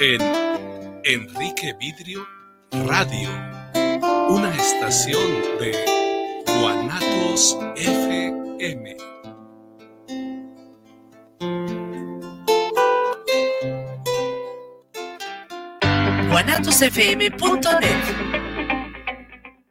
en Enrique Vidrio Radio, una estación de Guanatos FM. guanatosfm.net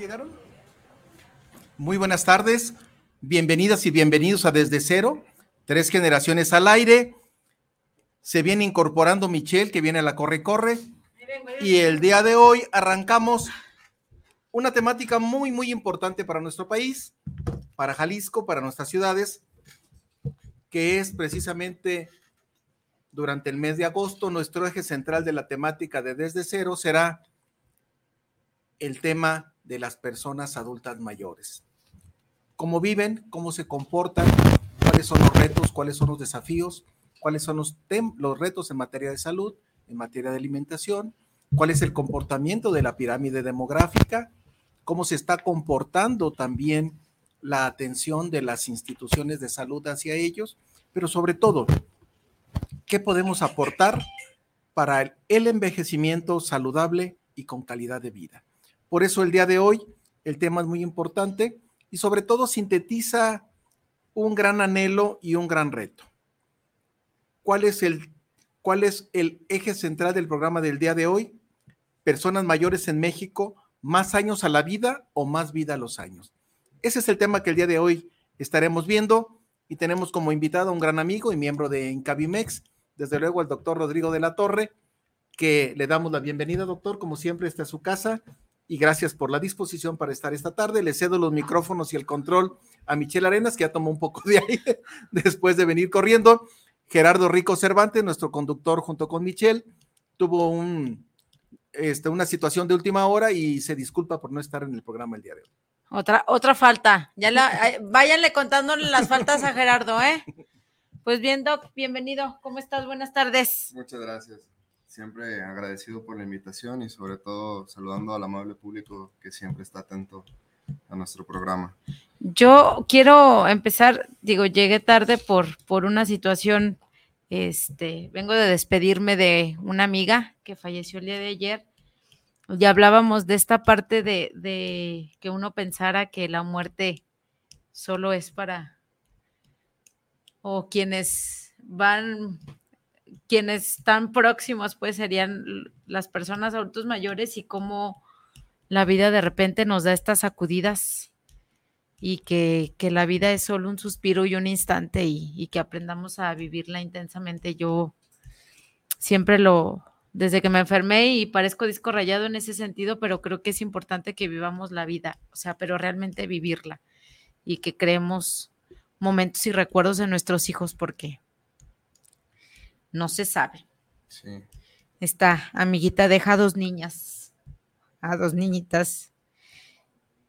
llegaron? Muy buenas tardes, bienvenidas y bienvenidos a Desde Cero, tres generaciones al aire. Se viene incorporando Michelle, que viene a la Corre Corre. Y el día de hoy arrancamos una temática muy, muy importante para nuestro país, para Jalisco, para nuestras ciudades, que es precisamente durante el mes de agosto, nuestro eje central de la temática de Desde Cero será el tema de las personas adultas mayores. Cómo viven, cómo se comportan, cuáles son los retos, cuáles son los desafíos, cuáles son los, los retos en materia de salud, en materia de alimentación, cuál es el comportamiento de la pirámide demográfica, cómo se está comportando también la atención de las instituciones de salud hacia ellos, pero sobre todo, ¿qué podemos aportar para el envejecimiento saludable y con calidad de vida? Por eso el día de hoy el tema es muy importante y sobre todo sintetiza un gran anhelo y un gran reto. ¿Cuál es el, cuál es el eje central del programa del día de hoy? Personas mayores en México, más años a la vida o más vida a los años. Ese es el tema que el día de hoy estaremos viendo y tenemos como invitado a un gran amigo y miembro de Incabimex, desde luego al doctor Rodrigo de la Torre, que le damos la bienvenida, doctor, como siempre, está a su casa y gracias por la disposición para estar esta tarde. Le cedo los micrófonos y el control a Michelle Arenas, que ya tomó un poco de aire después de venir corriendo. Gerardo Rico Cervantes, nuestro conductor junto con Michelle, tuvo un, este, una situación de última hora y se disculpa por no estar en el programa el día de hoy. Otra, otra falta. Ya la, váyanle contándole las faltas a Gerardo, ¿eh? Pues bien, Doc, bienvenido. ¿Cómo estás? Buenas tardes. Muchas gracias siempre agradecido por la invitación y sobre todo saludando al amable público que siempre está atento a nuestro programa. Yo quiero empezar, digo, llegué tarde por, por una situación, este, vengo de despedirme de una amiga que falleció el día de ayer. Ya hablábamos de esta parte de, de que uno pensara que la muerte solo es para, o quienes van quienes están próximos, pues serían las personas adultos mayores y cómo la vida de repente nos da estas sacudidas y que, la vida es solo un suspiro y un instante y, que aprendamos a vivirla intensamente. Yo siempre lo, desde que me enfermé y parezco disco rayado en ese sentido, pero creo que es importante que vivamos la vida, o sea, pero realmente vivirla y que creemos momentos y recuerdos de nuestros hijos porque no se sabe. Sí. Esta amiguita deja a dos niñas, a dos niñitas,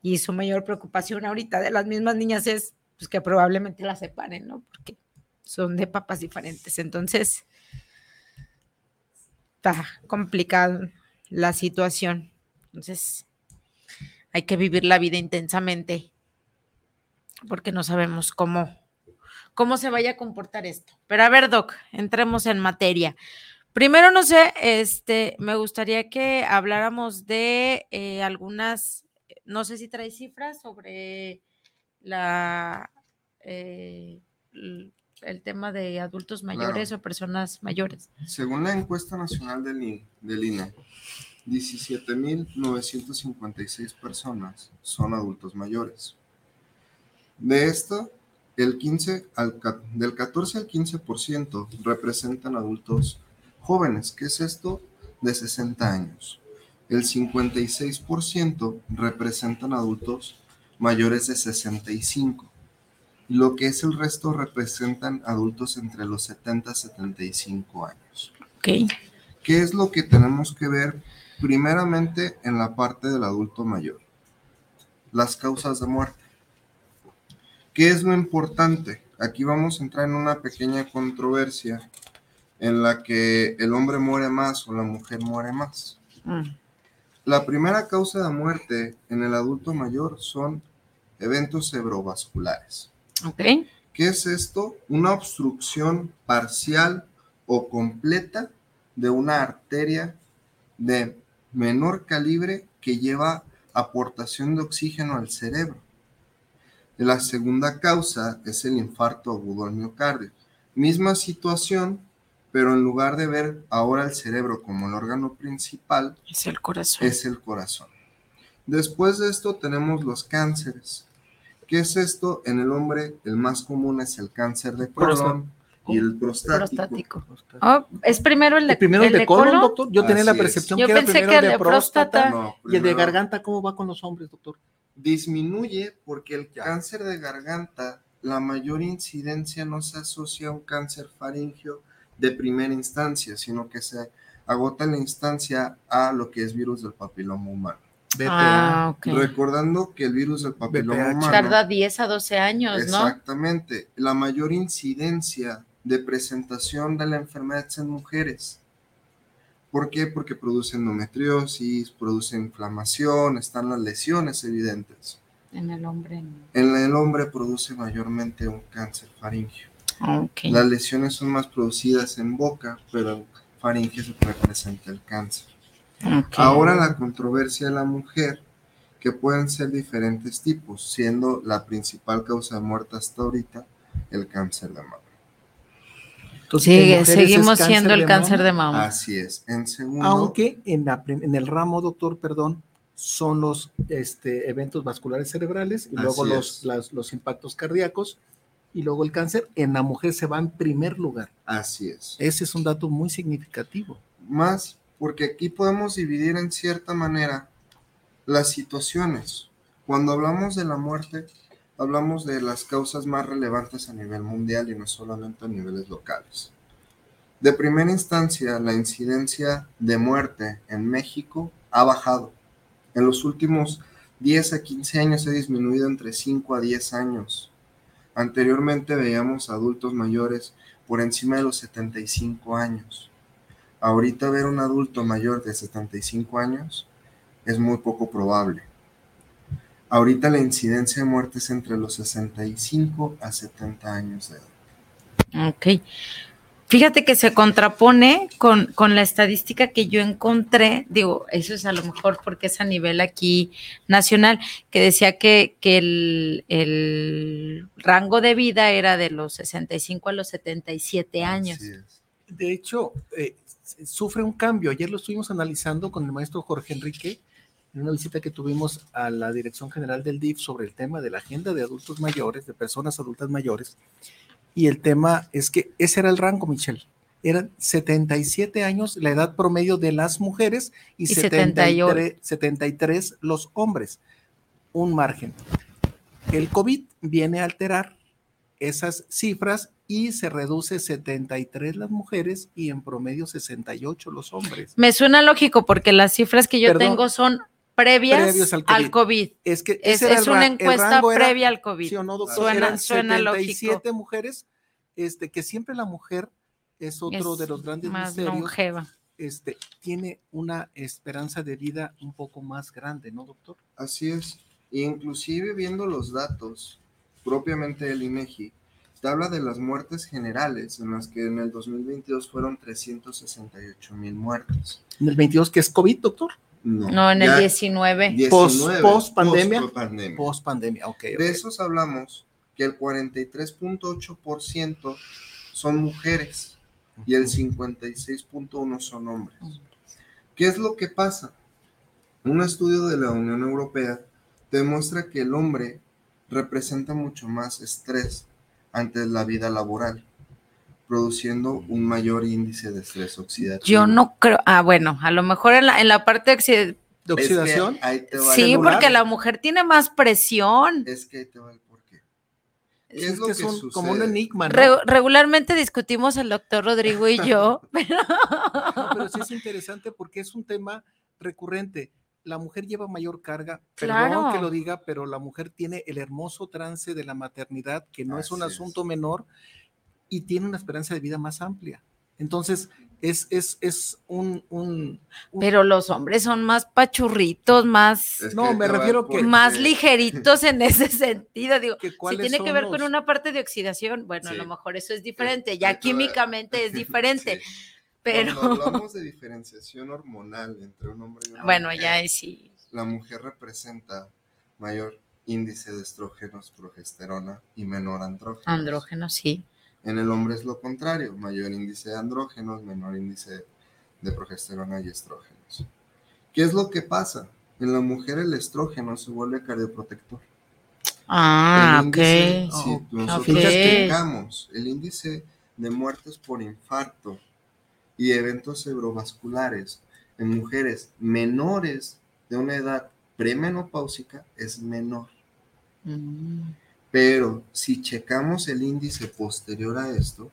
y su mayor preocupación ahorita de las mismas niñas es pues, que probablemente las separen, ¿no? Porque son de papas diferentes. Entonces, está complicada la situación. Entonces, hay que vivir la vida intensamente porque no sabemos cómo cómo se vaya a comportar esto. Pero a ver, Doc, entremos en materia. Primero, no sé, este, me gustaría que habláramos de eh, algunas, no sé si trae cifras sobre la eh, el tema de adultos mayores o personas mayores. Según la encuesta nacional del, del INE, 17.956 personas son adultos mayores. De esto, el 15 al, del 14 al 15% representan adultos jóvenes. ¿Qué es esto? De 60 años. El 56% representan adultos mayores de 65. Lo que es el resto representan adultos entre los 70 y 75 años. Ok. ¿Qué es lo que tenemos que ver primeramente en la parte del adulto mayor? Las causas de muerte. ¿Qué es lo importante? Aquí vamos a entrar en una pequeña controversia en la que el hombre muere más o la mujer muere más. Mm, La primera causa de muerte en el adulto mayor son eventos cerebrovasculares. Ok. ¿Qué es esto? Una obstrucción parcial o completa de una arteria de menor calibre que lleva aportación de oxígeno al cerebro. La segunda causa es el infarto agudo al miocardio. Misma situación, pero en lugar de ver ahora el cerebro como el órgano principal, Es el corazón. es el corazón. Después de esto tenemos los cánceres. ¿Qué es esto? En el hombre el más común es el cáncer de colon y el prostático. prostático. Oh, es primero el de, El primero el de colon, doctor. Yo tenía la es. percepción Yo que era pensé primero que el de de próstata. próstata. No, Y el de garganta, ¿cómo va con los hombres, doctor? Disminuye porque el cáncer de garganta, la mayor incidencia no se asocia a un cáncer faríngeo de primera instancia, sino que se agota la instancia a lo que es virus del papiloma humano. Ah, ok. Recordando que el virus del papiloma humano Tarda 10 a 12 años, ¿no? Exactamente. La mayor incidencia de presentación de la enfermedad es en mujeres. ¿Por qué? Porque produce endometriosis, produce inflamación, están las lesiones evidentes. En el hombre. En el hombre produce mayormente un cáncer faríngeo. no. Ok. Las lesiones son más producidas en boca, pero en faringe se representa el cáncer. Ahora la controversia de la mujer, que pueden ser diferentes tipos, siendo la principal causa de muerte hasta ahorita el cáncer de mama. Entonces, en seguimos siendo el de cáncer de mama. Así es. En segundo, Aunque en, la prim- en el ramo, doctor, perdón, son los este, eventos vasculares cerebrales y luego los, las- los impactos cardíacos y luego el cáncer. En la mujer se va en primer lugar. así es. Ese es un dato muy significativo. Más porque aquí podemos dividir en cierta manera las situaciones. Cuando hablamos de la muerte, hablamos de las causas más relevantes a nivel mundial y no solamente a niveles locales. De primera instancia, la incidencia de muerte en México ha bajado. En los últimos 10 a 15 años ha disminuido entre 5 a 10 años. Anteriormente veíamos adultos mayores por encima de los 75 años. Ahorita ver un adulto mayor de 75 años es muy poco probable. Ahorita la incidencia de muerte es entre los 65 a 70 años de edad. Ok. Fíjate que se contrapone con, con la estadística que yo encontré, digo, eso es a lo mejor porque es a nivel aquí nacional, que decía que, que el, el rango de vida era de los 65 a los 77 años. De hecho, eh, sufre un cambio. Ayer lo estuvimos analizando con el maestro Jorge Enrique en una visita que tuvimos a la Dirección General del DIF sobre el tema de la agenda de adultos mayores, de personas adultas mayores. Y el tema es que ese era el rango, Michelle. Eran 77 años la edad promedio de las mujeres y, Y 73, 73 los hombres. Un margen. El COVID viene a alterar esas cifras y se reduce 73 las mujeres y en promedio 68 los hombres. Me suena lógico porque las cifras que yo Perdón. tengo son previas, Previos al al, COVID. COVID. Es que Es, una encuesta era- previa al COVID. ¿Sí o no, doctor? Suena- Eran suena lógico. 77 mujeres, este, que siempre la mujer es otro Es de los grandes más misterios. longeva. Este, tiene una esperanza de vida un poco más grande, ¿no, doctor? Así es. Inclusive viendo los datos propiamente del INEGI, te habla de las muertes generales, en las que en el 2022 fueron 368 mil muertes. En el 22, que es COVID, doctor, No, en el ya 19. 19, Post- post pandemia. post-pandemia. post pandemia, ok. De esos hablamos que el 43.8% son mujeres y el 56.1% son hombres. ¿Qué es lo que pasa? Un estudio de la Unión Europea demuestra que el hombre representa mucho más estrés ante la vida laboral. Produciendo un mayor índice de estrés oxidativo. Yo no creo, ah, bueno, a lo mejor en la, en la parte ¿De Es que oxidación? ahí te va sí, celular. porque la mujer tiene más presión. Es que ahí te va el porqué. ¿Qué es, es lo que que es un- como un sucede? enigma, ¿no? Re- regularmente discutimos el doctor Rodrigo y yo, pero No, pero sí es interesante porque es un tema recurrente. La mujer lleva mayor carga, perdón Claro. que lo diga, pero la mujer tiene el hermoso trance de la maternidad, que no es un es. asunto menor, y tiene una esperanza de vida más amplia. Entonces, es, es, es un, un- un- pero los hombres son más pachurritos, más, Es No, me refiero que- más ligeritos en ese sentido. Digo, que si tiene que ver con una parte de oxidación, bueno, a lo mejor eso es diferente, ya químicamente es diferente, Sí. pero Cuando hablamos de diferenciación hormonal entre un hombre y una bueno, mujer, ya es sí. la mujer representa mayor índice de estrógenos, progesterona y menor andrógenos. Andrógeno, sí. En el hombre es lo contrario, mayor índice de andrógenos, menor índice de progesterona y estrógenos. ¿Qué es lo que pasa? En la mujer el estrógeno se vuelve cardioprotector. Ah, ok. índice, si Oh, nosotros ok. checamos el índice de muertes por infarto y eventos cerebrovasculares en mujeres menores de una edad premenopáusica es menor. Mm, Pero si checamos el índice posterior a esto,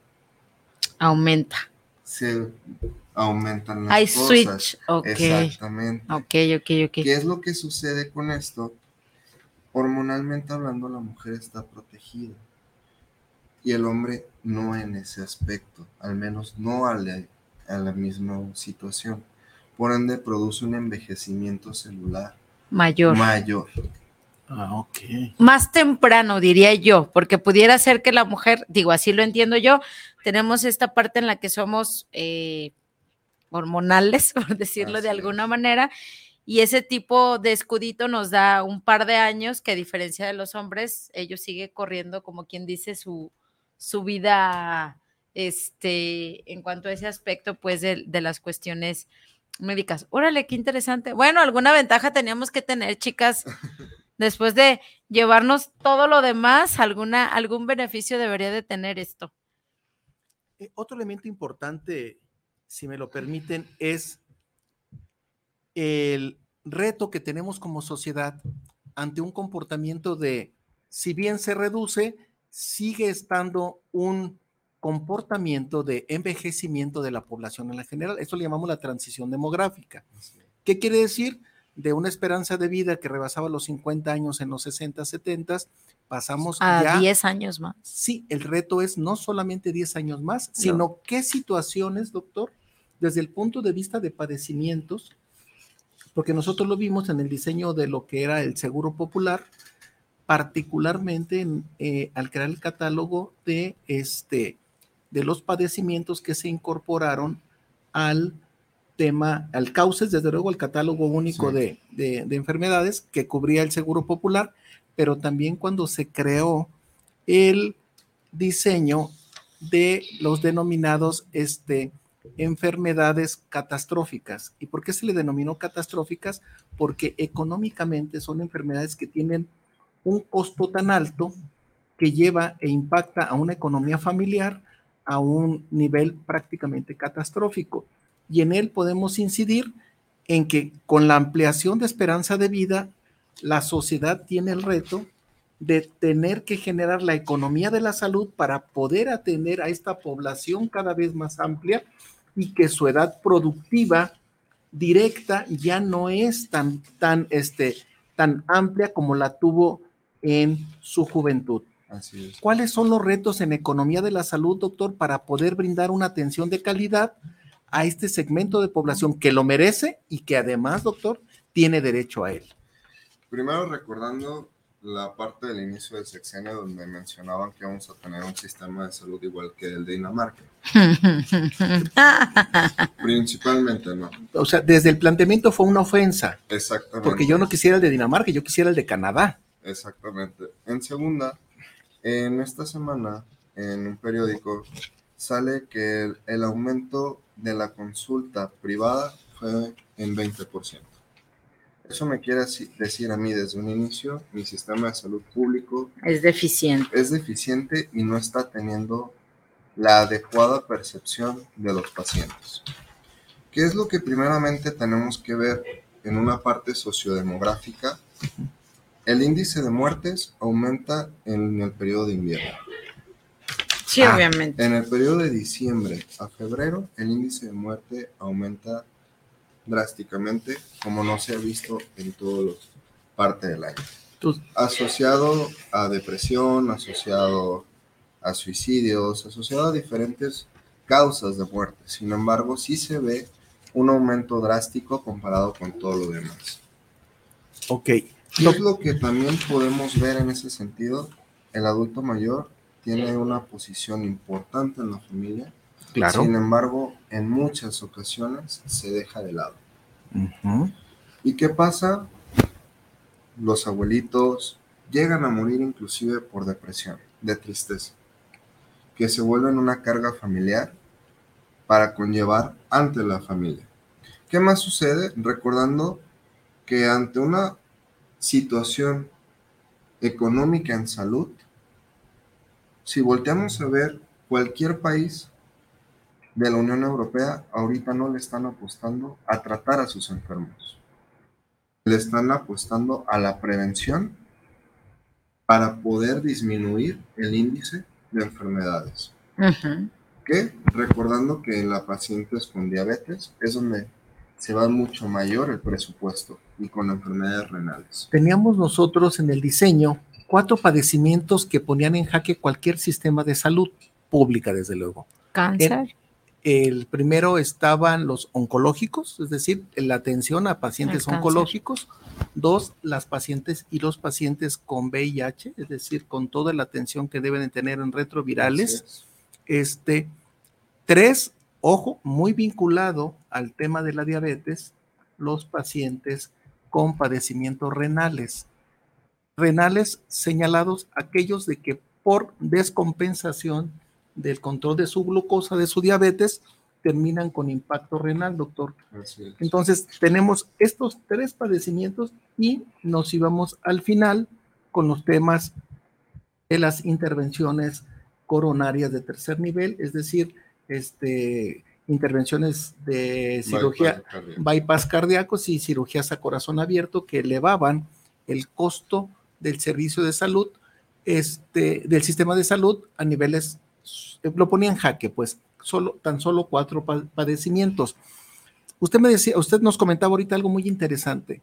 Aumenta. se aumentan las Hay cosas. switch. Ok. Exactamente. Ok, ok, ok. ¿Qué es lo que sucede con esto? Hormonalmente hablando, la mujer está protegida y el hombre no en ese aspecto, al menos no a la, a la misma situación. Por ende, produce un envejecimiento celular Mayor. mayor. Ah, ok. Más temprano, diría yo, porque pudiera ser que la mujer, digo, así lo entiendo yo, tenemos esta parte en la que somos eh, hormonales, por decirlo de alguna es. manera, y ese tipo de escudito nos da un par de años que a diferencia de los hombres, ellos siguen corriendo, como quien dice, su, su vida, este, en cuanto a ese aspecto, pues, de, de las cuestiones médicas. Órale, qué interesante. Bueno, alguna ventaja teníamos que tener, chicas, después de llevarnos todo lo demás, alguna, algún beneficio debería de tener esto. Eh, Otro elemento importante, si me lo permiten, es el reto que tenemos como sociedad ante un comportamiento de, si bien se reduce, sigue estando un comportamiento de envejecimiento de la población en la general. Esto le llamamos la transición demográfica. ¿Qué quiere decir? De una esperanza de vida que rebasaba los 50 años en los 60, 70, pasamos A ya 10 años más. Sí, el reto es no solamente 10 años más, sino qué situaciones, doctor, desde el punto de vista de padecimientos, porque nosotros lo vimos en el diseño de lo que era el seguro popular, particularmente en, eh, al crear el catálogo de, este, de los padecimientos que se incorporaron al tema, al cauces, desde luego, el catálogo único Sí. de, de- de enfermedades que cubría el seguro popular, pero también cuando se creó el diseño de los denominados este, enfermedades catastróficas. ¿Y por qué se le denominó catastróficas? Porque económicamente son enfermedades que tienen un costo tan alto que lleva e impacta a una economía familiar a un nivel prácticamente catastrófico. Y en él podemos incidir en que con la ampliación de esperanza de vida, la sociedad tiene el reto de tener que generar la economía de la salud para poder atender a esta población cada vez más amplia y que su edad productiva directa ya no es tan, tan, este, tan amplia como la tuvo en su juventud. Así es. ¿Cuáles son los retos en economía de la salud, doctor, para poder brindar una atención de calidad a este segmento de población que lo merece y que además, doctor, tiene derecho a él? Primero recordando la parte del inicio del sexenio donde mencionaban que vamos a tener un sistema de salud igual que el de Dinamarca. Principalmente, ¿no? O sea, desde el planteamiento fue una ofensa, Exactamente. porque yo no quisiera el de Dinamarca, yo quisiera el de Canadá. Exactamente. En segunda, en esta semana, en un periódico, sale que el, el aumento de la consulta privada fue en 20%. Eso me quiere decir a mí desde un inicio, mi sistema de salud público es deficiente. es deficiente y no está teniendo la adecuada percepción de los pacientes. ¿Qué es lo que primeramente tenemos que ver en una parte sociodemográfica? El índice de muertes aumenta en el periodo de invierno. Sí, Ah, obviamente. En el periodo de diciembre a febrero, el índice de muerte aumenta drásticamente, como no se ha visto en toda la parte del año. Tú- Asociado a depresión, asociado a suicidios, asociado a diferentes causas de muerte. Sin embargo, sí se ve un aumento drástico comparado con todo lo demás. ok. ¿Qué es lo que también podemos ver en ese sentido? El adulto mayor tiene una posición importante en la familia, Claro. sin embargo, en muchas ocasiones se deja de lado. ¿Y qué pasa? Los abuelitos llegan a morir inclusive por depresión, de tristeza, que se vuelven una carga familiar para conllevar ante la familia. ¿Qué más sucede? Recordando que ante una situación económica en salud, si volteamos a ver cualquier país de la Unión Europea, ahorita no le están apostando a tratar a sus enfermos. Le están apostando a la prevención para poder disminuir el índice de enfermedades. Que recordando que en las pacientes con diabetes es donde se va mucho mayor el presupuesto y con enfermedades renales. Teníamos nosotros en el diseño cuatro padecimientos que ponían en jaque cualquier sistema de salud pública, desde luego. Cáncer. El primero estaban los oncológicos, es decir, la atención a pacientes El cáncer. oncológicos. Dos, las pacientes y los pacientes con VIH, es decir, con toda la atención que deben de tener en retrovirales. Es. Este, tres, ojo, muy vinculado al tema de la diabetes, los pacientes con padecimientos renales. Renales señalados aquellos de que por descompensación del control de su glucosa, de su diabetes, terminan con impacto renal, doctor. Entonces, tenemos estos tres padecimientos y nos íbamos al final con los temas de las intervenciones coronarias de tercer nivel, es decir, este, intervenciones de cirugía, bypass cardíacos y cirugías a corazón abierto que elevaban el costo del servicio de salud, este, del sistema de salud a niveles, lo ponía en jaque, pues, solo, tan solo cuatro pa- padecimientos. Usted me decía, usted nos comentaba ahorita algo muy interesante.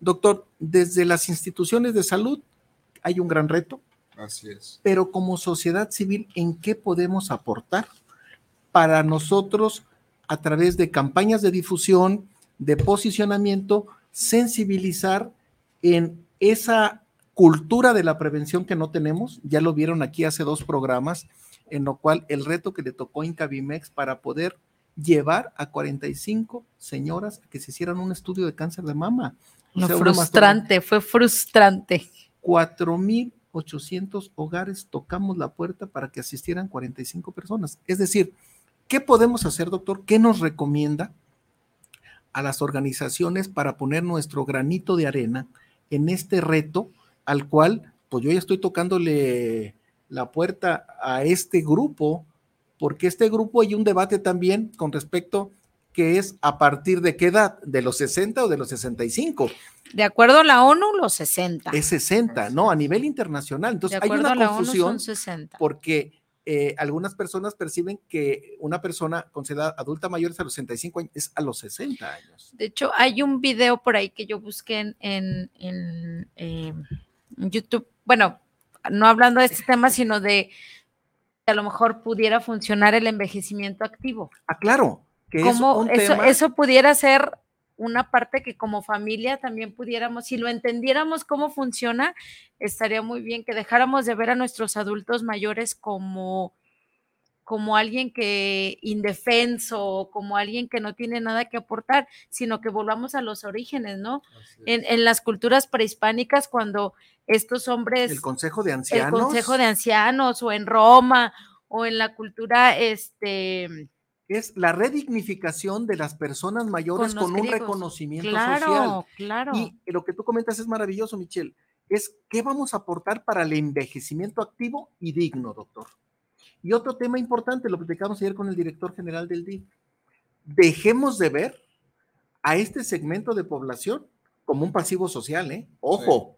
Doctor, desde las instituciones de salud hay un gran reto, Así es. pero como sociedad civil, ¿en qué podemos aportar para nosotros a través de campañas de difusión, de posicionamiento, sensibilizar en esa cultura de la prevención que no tenemos? Ya lo vieron aquí hace dos programas, en lo cual el reto que le tocó Incavimex para poder llevar a 45 señoras a que se hicieran un estudio de cáncer de mama. O Lo sea, frustrante, fue frustrante. 4.800 hogares tocamos la puerta para que asistieran 45 personas. Es decir, ¿qué podemos hacer, doctor? ¿Qué nos recomienda a las organizaciones para poner nuestro granito de arena en este reto al cual, pues yo ya estoy tocándole la puerta a este grupo, porque este grupo hay un debate también con respecto que es a partir de qué edad, de los 60 o de los 65 De acuerdo a la ONU, los 60. es 60, ¿no? A nivel internacional. de Entonces hay una confusión son 60. porque eh, algunas personas perciben que una persona considerada adulta mayor es a los 65 años, es a los 60 años. De hecho, hay un video por ahí que yo busqué en, en- en, eh, en YouTube. Bueno, no hablando de este tema, sino de que a lo mejor pudiera funcionar el envejecimiento activo. Ah, claro, que es un eso, tema. eso pudiera ser una parte que como familia también pudiéramos, si lo entendiéramos cómo funciona, estaría muy bien que dejáramos de ver a nuestros adultos mayores como como alguien que indefenso, como alguien que no tiene nada que aportar, sino que volvamos a los orígenes, ¿no? En, en las culturas prehispánicas, cuando estos hombres, el Consejo de el Ancianos. Consejo de Ancianos, o en Roma, o en la cultura, este, es la redignificación de las personas mayores Con un reconocimiento claro, social. claro. Y lo que tú comentas es maravilloso, Michelle. Es qué vamos a aportar para el envejecimiento activo y digno, doctor. Y otro tema importante, lo platicamos ayer con el director general del DIF. Dejemos de ver a este segmento de población como un pasivo social, ¿eh? Ojo,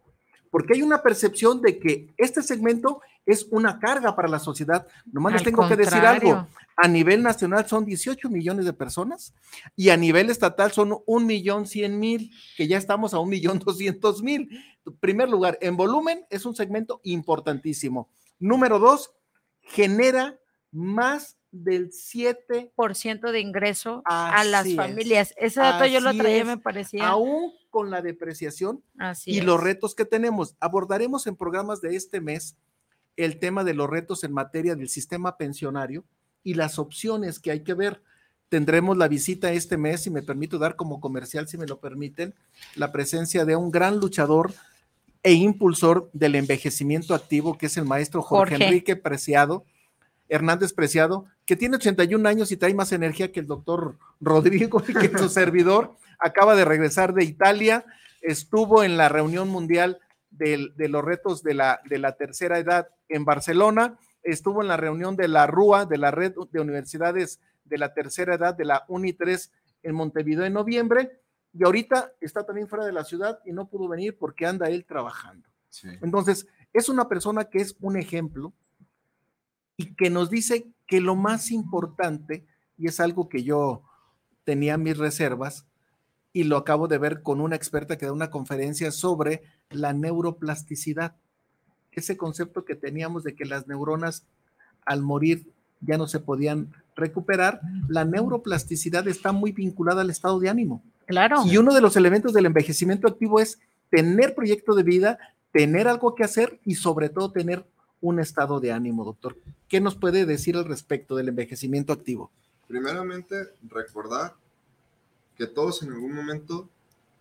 porque hay una percepción de que este segmento es una carga para la sociedad. Nomás les Al tengo que decir algo. A nivel nacional son 18 millones de personas y a nivel estatal son un millón cien mil, que ya estamos a un millón doscientos mil. Primer lugar, en volumen es un segmento importantísimo. Número dos, genera más del 7 Por ciento de ingreso a las es. familias. Ese dato yo lo traía, es. me parecía. aún con la depreciación Así y es. los retos que tenemos. Abordaremos en programas de este mes el tema de los retos en materia del sistema pensionario y las opciones que hay que ver. Tendremos la visita este mes, si me permito dar como comercial, si me lo permiten, la presencia de un gran luchador e impulsor del envejecimiento activo, que es el maestro Jorge, Jorge. Enrique Preciado, Hernández Preciado, que tiene 81 años y trae más energía que el doctor Rodrigo y que su servidor. Acaba de regresar de Italia, estuvo en la reunión mundial de los retos de la, de la tercera edad en Barcelona, estuvo en la reunión de la RUA, de la red de universidades de la tercera edad, de la UNI3 en Montevideo en noviembre, y ahorita está también fuera de la ciudad y no pudo venir porque anda él trabajando. Sí. Entonces, es una persona que es un ejemplo y que nos dice que lo más importante, y es algo que yo tenía mis reservas, y lo acabo de ver con una experta que da una conferencia sobre la neuroplasticidad. Ese concepto que teníamos de que las neuronas al morir ya no se podían recuperar, la neuroplasticidad está muy vinculada al estado de ánimo. Claro. Y uno de los elementos del envejecimiento activo es tener proyecto de vida, tener algo que hacer y sobre todo tener un estado de ánimo, doctor. ¿Qué nos puede decir al respecto del envejecimiento activo? Primeramente, recordar que todos en algún momento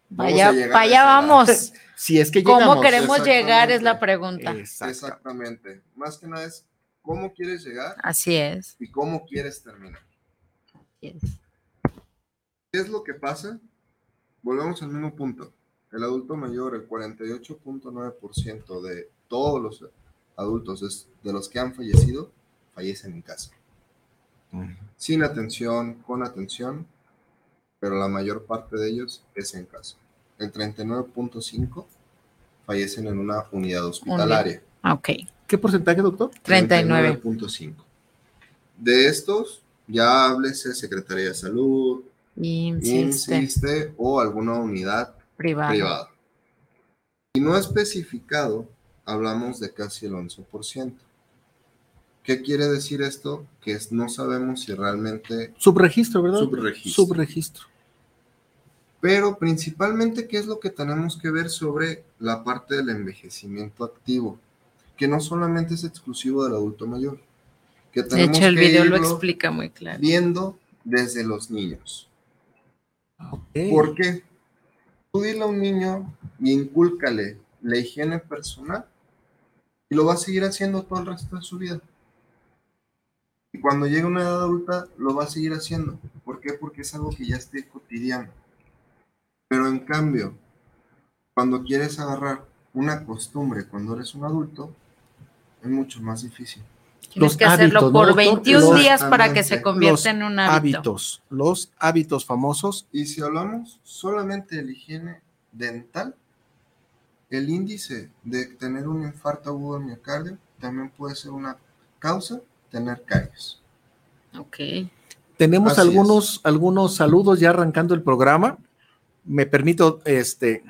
Vaya, vamos a llegar a vaya esa edad. vamos. Si es que ¿Cómo queremos llegar? Es la pregunta. Exactamente. Más que nada es cómo quieres llegar Así es. y cómo quieres terminar. así es. ¿Qué es lo que pasa? Volvemos al mismo punto. El adulto mayor, el 48.9% de todos los adultos es- de los que han fallecido, fallecen en casa. Sin atención, con atención, pero la mayor parte de ellos es en casa. El 39.5 fallecen en una unidad hospitalaria. Ah, Ok. ¿Qué porcentaje, doctor? 39. 39.5. De estos, ya háblese Secretaría de Salud, Insiste. insiste o alguna unidad privada. Y no especificado, hablamos de casi el 11%. ¿Qué quiere decir esto? Que es- no sabemos si realmente, Subregistro, ¿verdad? Subregistro. Subregistro. pero principalmente, ¿qué es lo que tenemos que ver sobre la parte del envejecimiento activo? Que no solamente es exclusivo del adulto mayor, que De tenemos hecho, el que video lo irlo explica muy claro. viendo desde los niños. Ok. ¿Por qué? Tú dile a un niño y incúlcale la higiene personal y lo va a seguir haciendo todo el resto de su vida. Y cuando llegue a una edad adulta, lo va a seguir haciendo. ¿Por qué? Porque es algo que ya esté cotidiano. Pero en cambio, cuando quieres agarrar una costumbre cuando eres un adulto, es mucho más difícil. Tienes Los que hacerlo hábitos, ¿no, por doctor? 21 Los- días para que se convierta Los en un hábito. Hábitos, los hábitos famosos. Y si hablamos solamente de la higiene dental, el índice de tener un infarto agudo de miocardio también puede ser una causa tener caries. Ok. Tenemos Así algunos, algunos saludos ya arrancando el programa. Me permito este,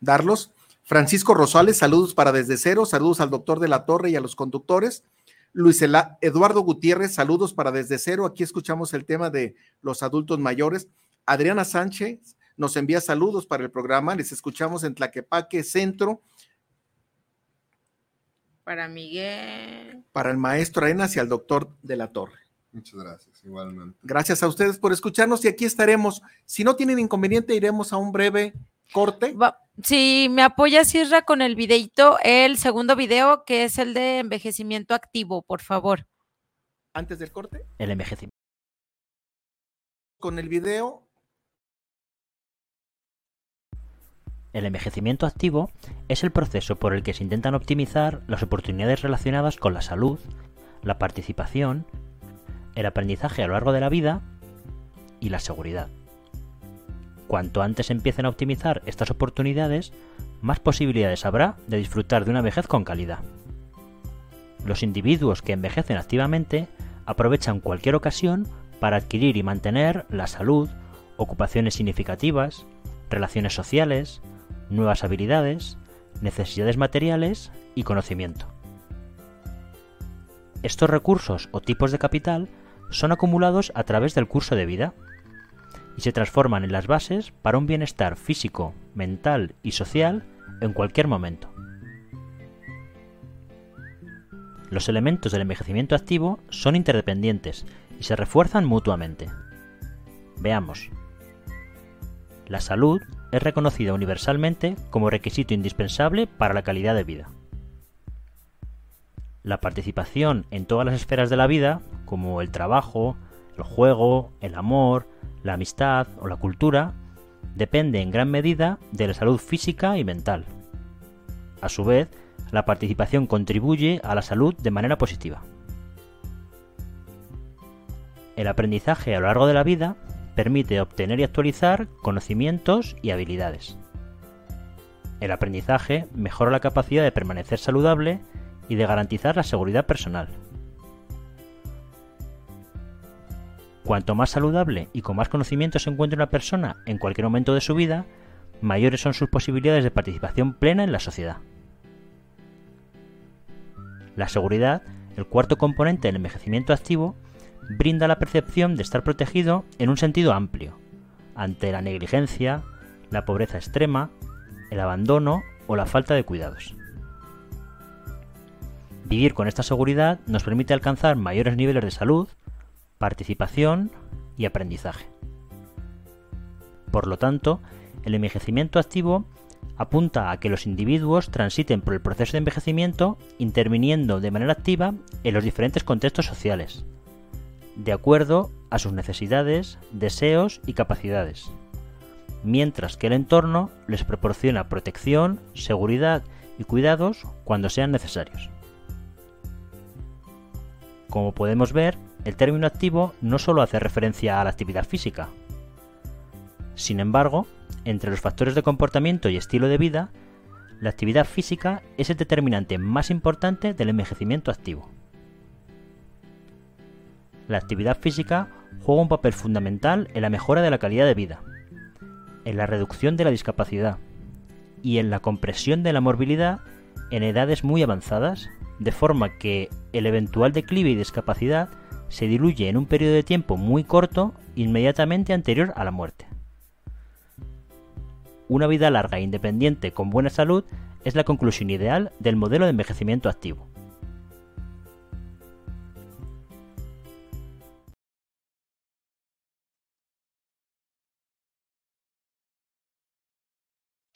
darlos. Francisco Rosales, saludos para Desde Cero, saludos al doctor de la Torre y a los conductores. Luis Eduardo Gutiérrez, saludos para Desde Cero. Aquí escuchamos el tema de los adultos mayores. Adriana Sánchez nos envía saludos para el programa. Les escuchamos en Tlaquepaque Centro Para Miguel. para el maestro Arenas y al doctor de la Torre. Muchas gracias, igualmente. Gracias a ustedes por escucharnos y aquí estaremos. Si no tienen inconveniente, iremos a un breve corte. Va- Si me apoya Sirra con el videito, el segundo video, que es el de envejecimiento activo, por favor. Antes del corte, El envejecimiento. con el video. El envejecimiento activo es el proceso por el que se intentan optimizar las oportunidades relacionadas con la salud, la participación, el aprendizaje a lo largo de la vida y la seguridad. Cuanto antes empiecen a optimizar estas oportunidades, más posibilidades habrá de disfrutar de una vejez con calidad. Los individuos que envejecen activamente aprovechan cualquier ocasión para adquirir y mantener la salud, ocupaciones significativas, relaciones sociales, nuevas habilidades, necesidades materiales y conocimiento. Estos recursos o tipos de capital son acumulados a través del curso de vida y se transforman en las bases para un bienestar físico, mental y social en cualquier momento. Los elementos del envejecimiento activo son interdependientes y se refuerzan mutuamente. Veamos. La salud es reconocida universalmente como requisito indispensable para la calidad de vida. La participación en todas las esferas de la vida, como el trabajo, el juego, el amor, la amistad o la cultura, depende en gran medida de la salud física y mental. A su vez, la participación contribuye a la salud de manera positiva. El aprendizaje a lo largo de la vida permite obtener y actualizar conocimientos y habilidades. El aprendizaje mejora la capacidad de permanecer saludable y de garantizar la seguridad personal. Cuanto más saludable y con más conocimiento se encuentre una persona en cualquier momento de su vida, mayores son sus posibilidades de participación plena en la sociedad. La seguridad, el cuarto componente del envejecimiento activo, brinda la percepción de estar protegido en un sentido amplio, ante la negligencia, la pobreza extrema, el abandono o la falta de cuidados. Vivir con esta seguridad nos permite alcanzar mayores niveles de salud, participación y aprendizaje. Por lo tanto, el envejecimiento activo apunta a que los individuos transiten por el proceso de envejecimiento interviniendo de manera activa en los diferentes contextos sociales, de acuerdo a sus necesidades, deseos y capacidades, mientras que el entorno les proporciona protección, seguridad y cuidados cuando sean necesarios. Como podemos ver, el término activo no solo hace referencia a la actividad física. Sin embargo, entre los factores de comportamiento y estilo de vida, la actividad física es el determinante más importante del envejecimiento activo. La actividad física juega un papel fundamental en la mejora de la calidad de vida, en la reducción de la discapacidad y en la compresión de la morbilidad en edades muy avanzadas, de forma que el eventual declive y discapacidad se diluye en un periodo de tiempo muy corto inmediatamente anterior a la muerte. Una vida larga e independiente con buena salud es la conclusión ideal del modelo de envejecimiento activo.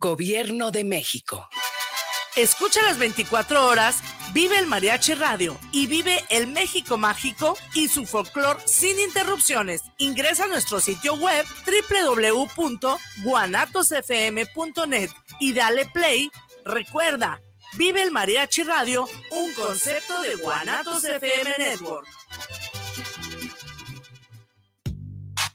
Gobierno de México. Escucha las 24 horas, vive el Mariachi Radio y vive el México Mágico y su folclor sin interrupciones. Ingresa a nuestro sitio web www.guanatosfm.net y dale play. Recuerda, vive el Mariachi Radio, un concepto de Guanatos FM Network.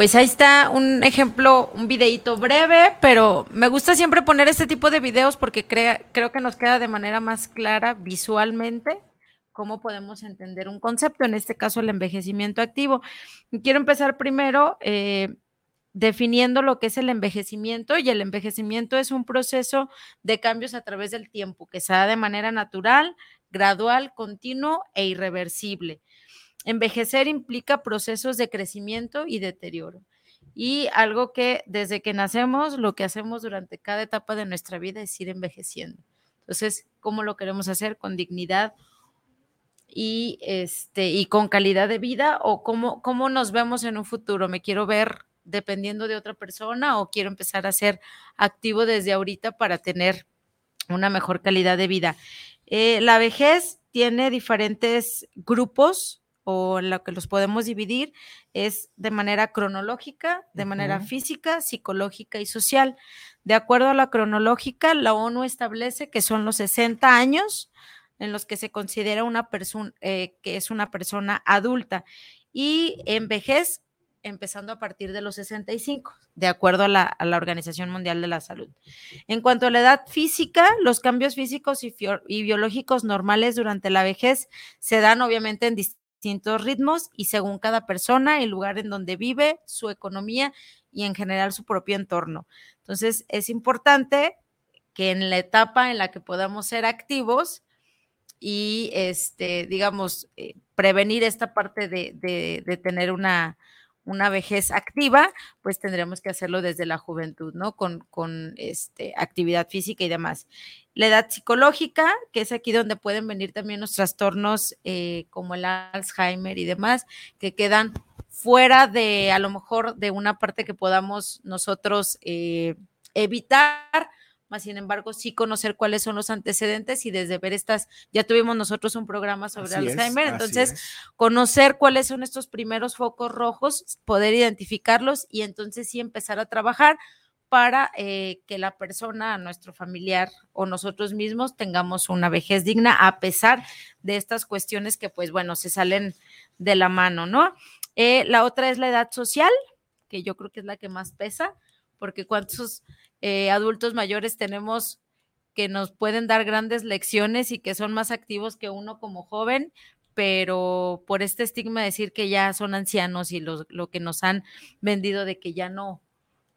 Pues ahí está un ejemplo, un videíto breve, pero me gusta siempre poner este tipo de videos porque creo que nos queda de manera más clara visualmente cómo podemos entender un concepto, en este caso el envejecimiento activo. quiero empezar primero eh, definiendo lo que es el envejecimiento y el envejecimiento es un proceso de cambios a través del tiempo que se da de manera natural, gradual, continuo e irreversible. Envejecer implica procesos de crecimiento y deterioro. Y algo que desde que nacemos, lo que hacemos durante cada etapa de nuestra vida es ir envejeciendo. Entonces, ¿cómo lo queremos hacer? Con dignidad y, este, y con calidad de vida o cómo, cómo nos vemos en un futuro. ¿Me quiero ver dependiendo de otra persona o quiero empezar a ser activo desde ahorita para tener una mejor calidad de vida? Eh, la vejez tiene diferentes grupos o lo que los podemos dividir es de manera cronológica, de manera física, psicológica y social. De acuerdo a la cronológica, la ONU establece que son los 60 años en los que se considera una persona eh, que es una persona adulta y en vejez empezando a partir de los 65, de acuerdo a la, a la, Organización Mundial de la Salud. En cuanto a la edad física, los cambios físicos y, y biológicos normales durante la vejez se dan obviamente en distintos ritmos y según cada persona, el lugar en donde vive, su economía y en general su propio entorno. Entonces, es importante que en la etapa en la que podamos ser activos y, este, digamos, eh, prevenir esta parte de, de tener una, una vejez activa, pues tendremos que hacerlo desde la juventud, ¿no? Con, con este, actividad física y demás. La edad psicológica, que es aquí donde pueden venir también los trastornos eh, como el Alzheimer y demás, que quedan fuera de a lo mejor de una parte que podamos nosotros eh, evitar, más sin embargo, sí conocer cuáles son los antecedentes y desde ver estas, ya tuvimos nosotros un programa sobre Alzheimer, entonces conocer cuáles son estos primeros focos rojos, poder identificarlos y entonces sí empezar a trabajar para eh, que la persona, nuestro familiar o nosotros mismos tengamos una vejez digna a pesar de estas cuestiones que pues bueno, se salen de la mano, ¿no? Eh, la otra es la edad social, que yo creo que es la que más pesa, porque cuántos eh, adultos mayores tenemos que nos pueden dar grandes lecciones y que son más activos que uno como joven, pero por este estigma de decir que ya son ancianos y lo, lo que nos han vendido de que ya no,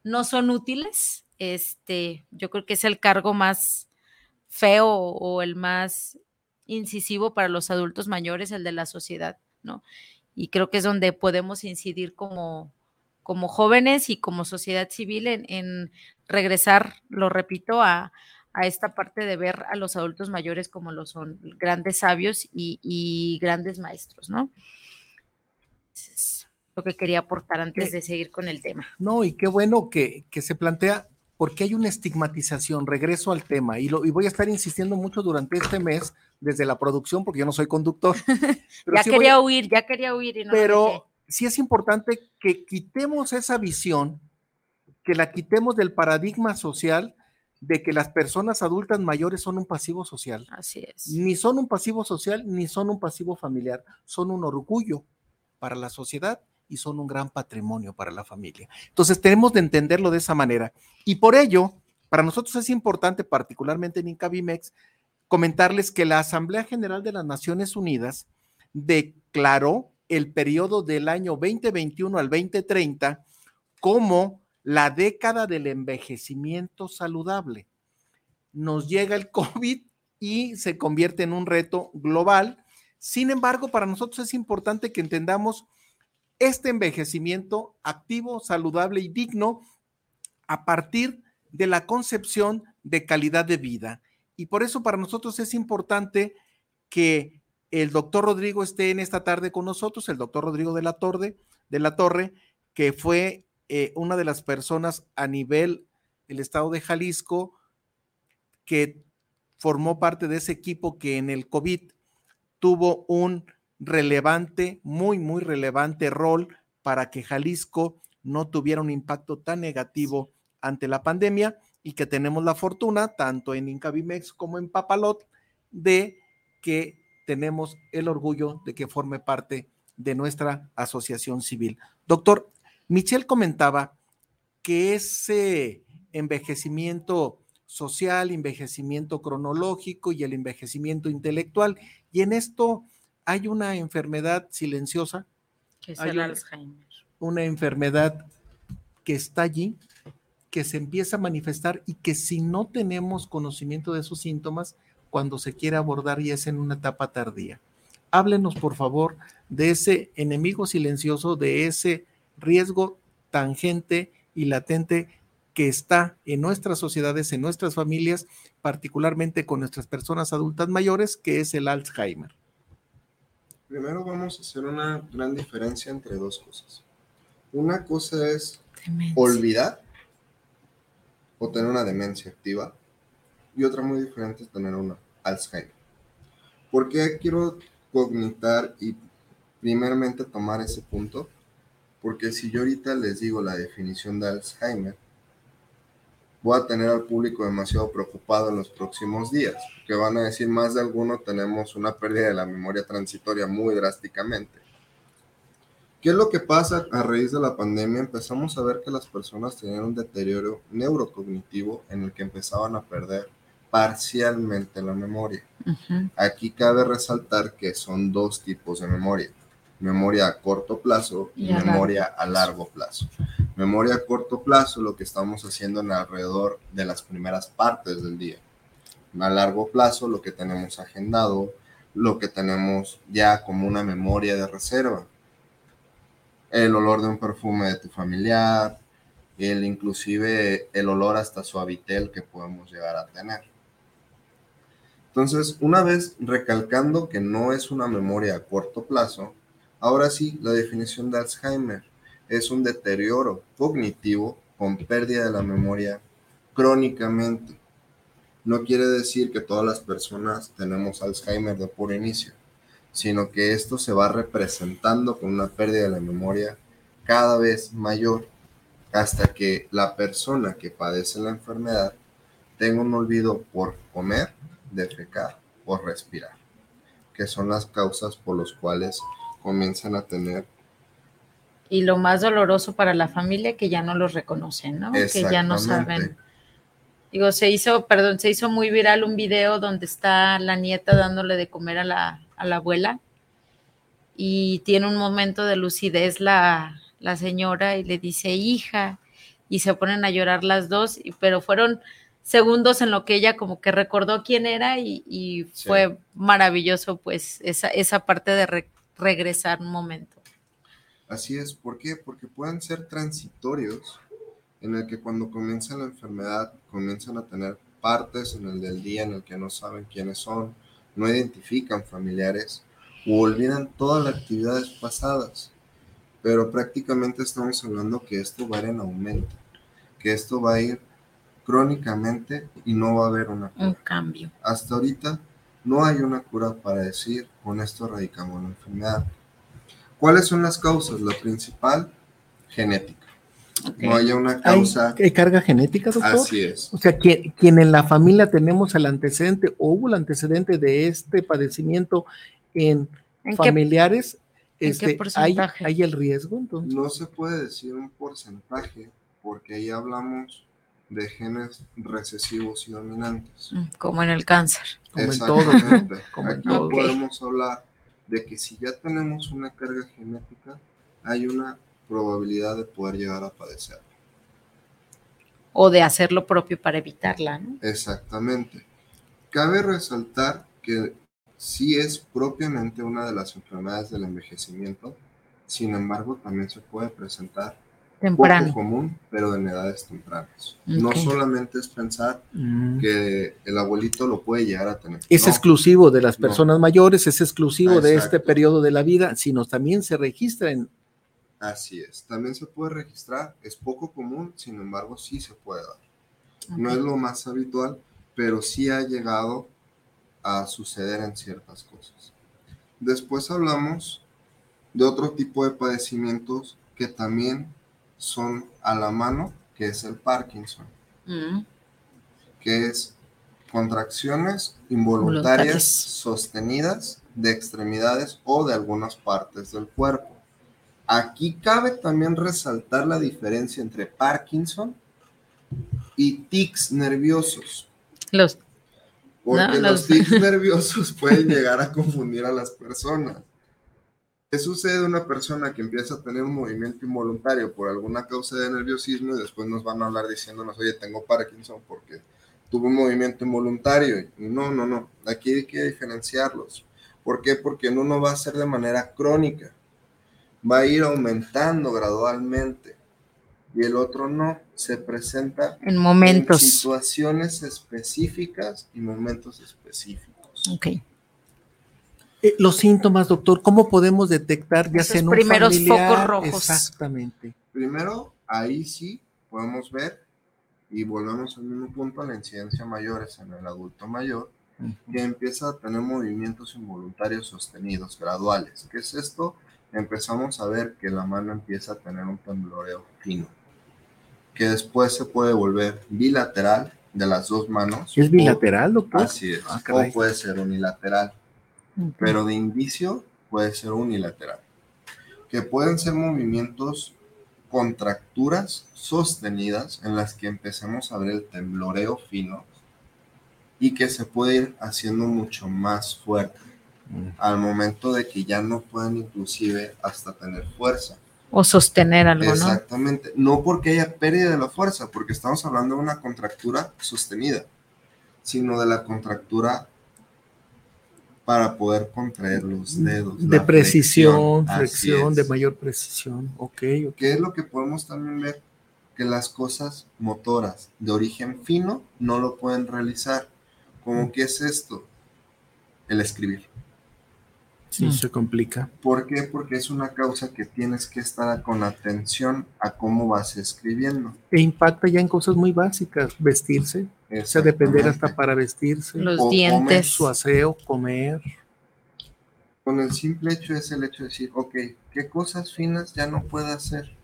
no son útiles, este, yo creo que es el cargo más feo o el más incisivo para los adultos mayores, el de la sociedad, ¿no? Y creo que es donde podemos incidir como, como jóvenes y como sociedad civil en, regresar, lo repito, a, esta parte de ver a los adultos mayores como lo son, grandes sabios y, grandes maestros, ¿no? es lo que quería aportar antes de seguir con el tema. No, y qué bueno que, se plantea, porque hay una estigmatización, regreso al tema, y, lo, y voy a estar insistiendo mucho durante este mes desde la producción, porque yo no soy conductor. ya quería huir, ya quería huir. Y no pero sí es importante que quitemos esa visión, que la quitemos del paradigma social de que las personas adultas mayores son un pasivo social. Así es. Ni son un pasivo social, ni son un pasivo familiar, son un orgullo para la sociedad y son un gran patrimonio para la familia. Entonces tenemos de entenderlo de esa manera. Y por ello, para nosotros es importante, particularmente en Incavimex, comentarles que la Asamblea General de las Naciones Unidas declaró el periodo del año 2021 al 2030 como la década del envejecimiento saludable. Nos llega el COVID y se convierte en un reto global. Sin embargo, para nosotros es importante que entendamos este envejecimiento activo, saludable y digno a partir de la concepción de calidad de vida. Y por eso para nosotros es importante que el doctor Rodrigo esté en esta tarde con nosotros, el doctor Rodrigo de la Torre, de la Torre que fue eh, una de las personas a nivel del estado de Jalisco que formó parte de ese equipo que en el COVID tuvo un relevante, muy, muy relevante rol para que Jalisco no tuviera un impacto tan negativo ante la pandemia y que tenemos la fortuna, tanto en Incavimex como en Papalot, de que tenemos el orgullo de que forme parte de nuestra asociación civil. Doctor, Michelle comentaba que ese envejecimiento social, envejecimiento cronológico y el envejecimiento intelectual, y en esto hay una enfermedad silenciosa. Que es el una- Alzheimer. una enfermedad que está allí, que se empieza a manifestar y que si no tenemos conocimiento de sus síntomas, cuando se quiere abordar ya es en una etapa tardía. Háblenos, por favor, de ese enemigo silencioso, de ese riesgo tangente y latente que está en nuestras sociedades, en nuestras familias, particularmente con nuestras personas adultas mayores, que es el Alzheimer. Primero vamos a hacer una gran diferencia entre dos cosas. Una cosa es Demencia. olvidar o tener una demencia activa y otra muy diferente es tener una Alzheimer. ¿Por qué quiero cognitar y primeramente tomar ese punto? Porque si yo ahorita les digo la definición de Alzheimer, voy a tener al público demasiado preocupado en los próximos días, que van a decir más de alguno tenemos una pérdida de la memoria transitoria muy drásticamente. ¿Qué es lo que pasa a raíz de la pandemia? Empezamos a ver que las personas tenían un deterioro neurocognitivo en el que empezaban a perder parcialmente la memoria. Ujú. Aquí cabe resaltar que son dos tipos de memoria. Memoria a corto plazo y, Y memoria a largo plazo. Memoria a corto plazo, lo que estamos haciendo en alrededor de las primeras partes del día. A largo plazo, lo que tenemos agendado, lo que tenemos ya como una memoria de reserva. El olor de un perfume de tu familiar, el inclusive el olor hasta suavitel que podemos llegar a tener. Entonces, una vez recalcando que no es una memoria a corto plazo, ahora sí, la definición de Alzheimer es un deterioro cognitivo con pérdida de la memoria crónicamente. No quiere decir que todas las personas tenemos Alzheimer de puro inicio, sino que esto se va representando con una pérdida de la memoria cada vez mayor hasta que la persona que padece la enfermedad tenga un olvido por comer, defecar o respirar, que son las causas por las cuales comienzan a tener Y lo más doloroso para la familia que ya no los reconocen, ¿no? Que ya no saben. Digo, se hizo, perdón, se hizo muy viral un video donde está la nieta dándole de comer a la, a la abuela y tiene un momento de lucidez la, la señora y le dice, hija, y se ponen a llorar las dos, pero fueron segundos en lo que ella como que recordó quién era y, y Sí. fue maravilloso pues esa, esa parte de re- regresar un momento. Así es, ¿por qué? Porque pueden ser transitorios en el que cuando comienza la enfermedad comienzan a tener partes en el del día en el que no saben quiénes son, no identifican familiares o olvidan todas las actividades pasadas. Pero prácticamente estamos hablando que esto va a ir en aumento, que esto va a ir crónicamente y no va a haber una cura. Un cambio. Hasta ahorita no hay una cura para decir con esto erradicamos la enfermedad. ¿Cuáles son las causas? La principal, genética. No haya una ¿Hay, causa. hay carga genética, doctor? Así es. O sea, que, quien en la familia tenemos el antecedente o hubo el antecedente de este padecimiento en, ¿En qué, familiares, en qué este, hay, el riesgo, entonces. No se puede decir un porcentaje porque ahí hablamos de genes recesivos y dominantes. Mm, como en el cáncer? Como en todo, Exactamente. Como en Aquí todo. podemos hablar de que si ya tenemos una carga genética, hay una probabilidad de poder llegar a padecer. O de hacer lo propio para evitarla, ¿no? Exactamente. Cabe resaltar que sí es propiamente una de las enfermedades del envejecimiento, sin embargo también se puede presentar Temprano. poco común, pero en edades tempranas. No solamente es pensar Mm. que el abuelito lo puede llegar a tener. Es No, exclusivo de las No. personas mayores, es exclusivo de este periodo de la vida, sino también se registra en... Así es. También se puede registrar. Es poco común, sin embargo sí se puede dar. No es lo más habitual, pero sí ha llegado a suceder en ciertas cosas. Después hablamos de otro tipo de padecimientos que también son a la mano, que es el Parkinson, Mm, que es contracciones involuntarias Voluntarias. sostenidas de extremidades o de algunas partes del cuerpo. Aquí cabe también resaltar la diferencia entre Parkinson y tics nerviosos. Los Porque No, los los- tics nerviosos pueden llegar a confundir a las personas. ¿Qué sucede a una persona que empieza a tener un movimiento involuntario por alguna causa de nerviosismo y después nos van a hablar diciéndonos, oye, tengo Parkinson porque tuve un movimiento involuntario? No, no, no. Aquí hay que diferenciarlos. ¿Por qué? Porque en uno va a ser de manera crónica. Va a ir aumentando gradualmente. Y el otro no. Se presenta en momentos. en situaciones específicas y momentos específicos. Ok. Eh, los síntomas, doctor, ¿cómo podemos detectar ya sea en un primeros familiar? focos rojos. Exactamente. Primero, ahí sí podemos ver y volvemos al mismo punto, la incidencia mayor es en el adulto mayor, que empieza a tener movimientos involuntarios sostenidos, graduales. ¿Qué es esto? Empezamos a ver que la mano empieza a tener un tembloreo fino, que después se puede volver bilateral de las dos manos. ¿Es o- bilateral, doctor? Así es. Ah, o puede ser unilateral. Pero de indicio puede ser unilateral. Que pueden ser movimientos, contracturas sostenidas en las que empecemos a ver el tembloreo fino y que se puede ir haciendo mucho más fuerte al momento de que ya no puedan inclusive hasta tener fuerza. O sostener algo, ¿no? Exactamente. No porque haya pérdida de la fuerza, porque estamos hablando de una contractura sostenida, sino de la contractura para poder contraer los dedos. De precisión, flexión, de mayor precisión. Ok, ok. ¿Qué es lo que podemos también ver? Que las cosas motoras de origen fino no lo pueden realizar. ¿Cómo que es esto? El escribir. Sí, se complica. ¿Por qué? Porque es una causa que tienes que estar con atención a cómo vas escribiendo. E impacta ya en cosas muy básicas, vestirse, o sea, depender hasta para vestirse, Los O comer dientes. su aseo, comer. Con el simple hecho es el hecho de decir, ok, ¿qué cosas finas ya no puede hacer?